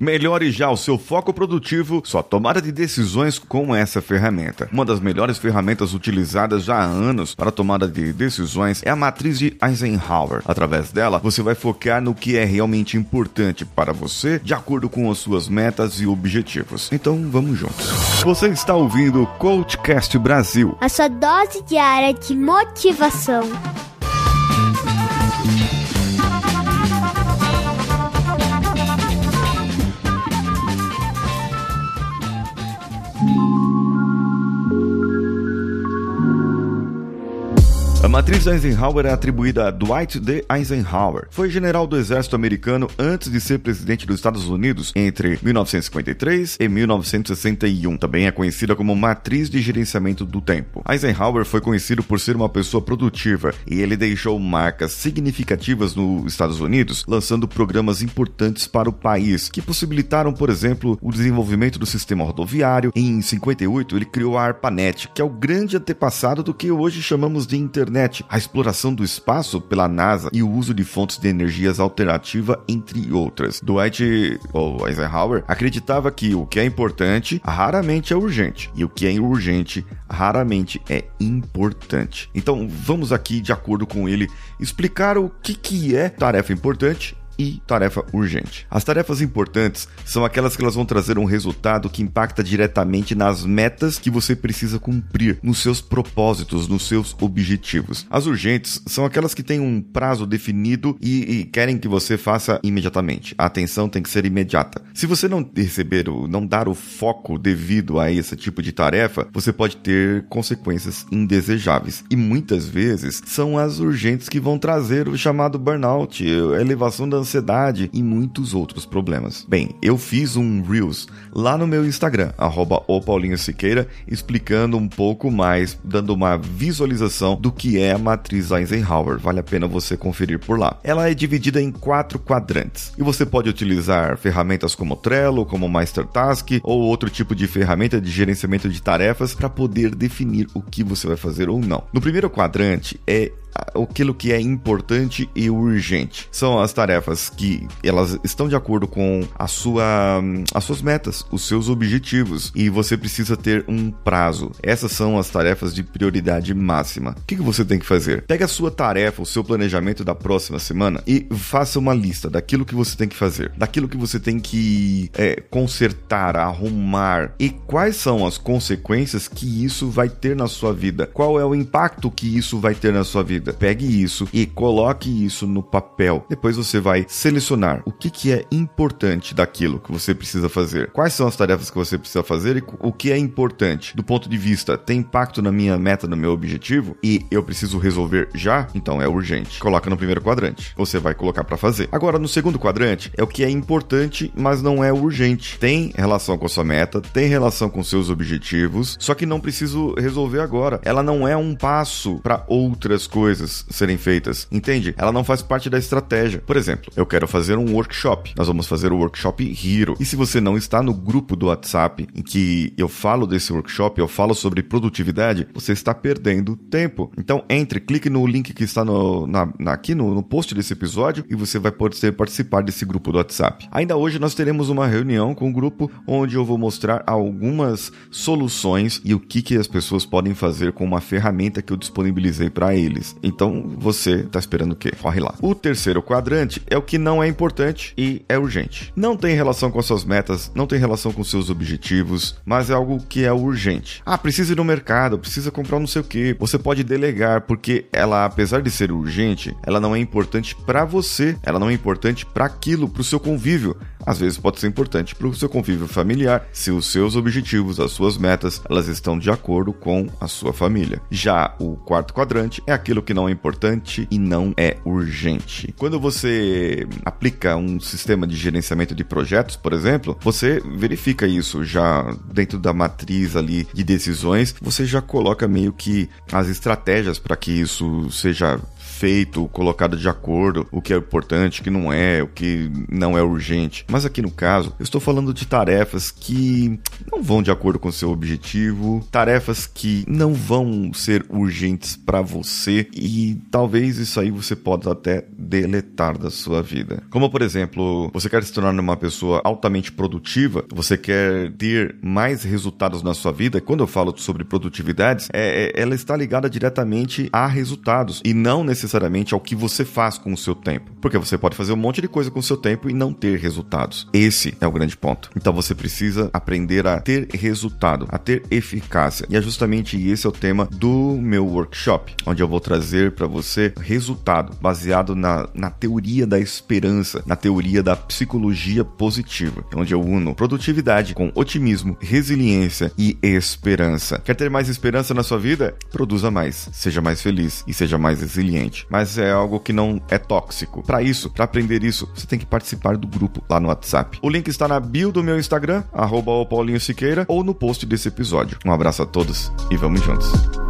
Melhore já o seu foco produtivo, sua tomada de decisões com essa ferramenta. Uma das melhores ferramentas utilizadas já há anos para tomada de decisões é a matriz de Eisenhower. Através dela, você vai focar no que é realmente importante para você, de acordo com as suas metas e objetivos. Então, vamos juntos. Você está ouvindo o Coachcast Brasil. A sua dose diária de motivação. Matriz Eisenhower é atribuída a Dwight D. Eisenhower. Foi general do exército americano antes de ser presidente dos Estados Unidos entre 1953 e 1961. Também é conhecida como matriz de gerenciamento do tempo. Eisenhower foi conhecido por ser uma pessoa produtiva e ele deixou marcas significativas nos Estados Unidos, lançando programas importantes para o país, que possibilitaram, por exemplo, o desenvolvimento do sistema rodoviário. Em 58, ele criou a ARPANET, que é o grande antepassado do que hoje chamamos de internet internet, a exploração do espaço pela NASA e o uso de fontes de energias alternativa, entre outras. Dwight ou Eisenhower acreditava que o que é importante raramente é urgente e o que é urgente raramente é importante. Então vamos aqui, de acordo com ele, explicar o que, que é tarefa importante e tarefa urgente. As tarefas importantes são aquelas que elas vão trazer um resultado que impacta diretamente nas metas que você precisa cumprir, nos seus propósitos, nos seus objetivos. As urgentes são aquelas que têm um prazo definido e, e querem que você faça imediatamente. A atenção tem que ser imediata. Se você não receber ou não dar o foco devido a esse tipo de tarefa, você pode ter consequências indesejáveis. E muitas vezes são as urgentes que vão trazer o chamado burnout, elevação da e muitos outros problemas. Bem, eu fiz um Reels lá no meu Instagram, arroba Siqueira, explicando um pouco mais, dando uma visualização do que é a matriz Eisenhower. Vale a pena você conferir por lá. Ela é dividida em quatro quadrantes e você pode utilizar ferramentas como Trello, como MasterTask ou outro tipo de ferramenta de gerenciamento de tarefas para poder definir o que você vai fazer ou não. No primeiro quadrante é aquilo que é importante e urgente. São as tarefas que elas estão de acordo com a sua, as suas metas, os seus objetivos e você precisa ter um prazo. Essas são as tarefas de prioridade máxima. O que, que você tem que fazer? Pega a sua tarefa, o seu planejamento da próxima semana e faça uma lista daquilo que você tem que fazer, daquilo que você tem que é, consertar, arrumar e quais são as consequências que isso vai ter na sua vida. Qual é o impacto que isso vai ter na sua vida? Vida. Pegue isso e coloque isso no papel. Depois você vai selecionar o que, que é importante daquilo que você precisa fazer. Quais são as tarefas que você precisa fazer e o que é importante do ponto de vista tem impacto na minha meta, no meu objetivo e eu preciso resolver já, então é urgente. Coloca no primeiro quadrante. Você vai colocar para fazer. Agora no segundo quadrante é o que é importante, mas não é urgente. Tem relação com a sua meta, tem relação com seus objetivos, só que não preciso resolver agora. Ela não é um passo para outras coisas coisas serem feitas, entende? Ela não faz parte da estratégia. Por exemplo, eu quero fazer um workshop. Nós vamos fazer o workshop Hero. E se você não está no grupo do WhatsApp em que eu falo desse workshop, eu falo sobre produtividade, você está perdendo tempo. Então entre, clique no link que está no, na, na, aqui no, no post desse episódio e você vai poder participar desse grupo do WhatsApp. Ainda hoje nós teremos uma reunião com o grupo onde eu vou mostrar algumas soluções e o que, que as pessoas podem fazer com uma ferramenta que eu disponibilizei para eles. Então você tá esperando o quê? Corre lá. O terceiro quadrante é o que não é importante e é urgente. Não tem relação com suas metas, não tem relação com seus objetivos, mas é algo que é urgente. Ah, precisa ir no mercado, precisa comprar não sei o que. Você pode delegar porque ela, apesar de ser urgente, ela não é importante para você, ela não é importante para aquilo, para o seu convívio. Às vezes pode ser importante para o seu convívio familiar, se os seus objetivos, as suas metas, elas estão de acordo com a sua família. Já o quarto quadrante é aquilo que que não é importante e não é urgente. Quando você aplica um sistema de gerenciamento de projetos, por exemplo, você verifica isso já dentro da matriz ali de decisões, você já coloca meio que as estratégias para que isso seja feito, colocado de acordo, o que é importante, o que não é, o que não é urgente. Mas aqui no caso, eu estou falando de tarefas que não vão de acordo com seu objetivo, tarefas que não vão ser urgentes para você e talvez isso aí você possa até deletar da sua vida. Como por exemplo, você quer se tornar uma pessoa altamente produtiva, você quer ter mais resultados na sua vida. Quando eu falo sobre produtividades, é, é, ela está ligada diretamente a resultados e não necessariamente ao que você faz com o seu tempo. Porque você pode fazer um monte de coisa com o seu tempo e não ter resultados. Esse é o grande ponto. Então você precisa aprender a ter resultado, a ter eficácia. E é justamente esse é o tema do meu workshop, onde eu vou trazer para você resultado baseado na, na teoria da esperança, na teoria da psicologia positiva, onde eu uno produtividade com otimismo, resiliência e esperança. Quer ter mais esperança na sua vida? Produza mais, seja mais feliz e seja mais resiliente. Mas é algo que não é tóxico. Para isso, para aprender isso, você tem que participar do grupo lá no WhatsApp. O link está na bio do meu Instagram, arroba ou no post desse episódio. Um abraço a todos e vamos juntos.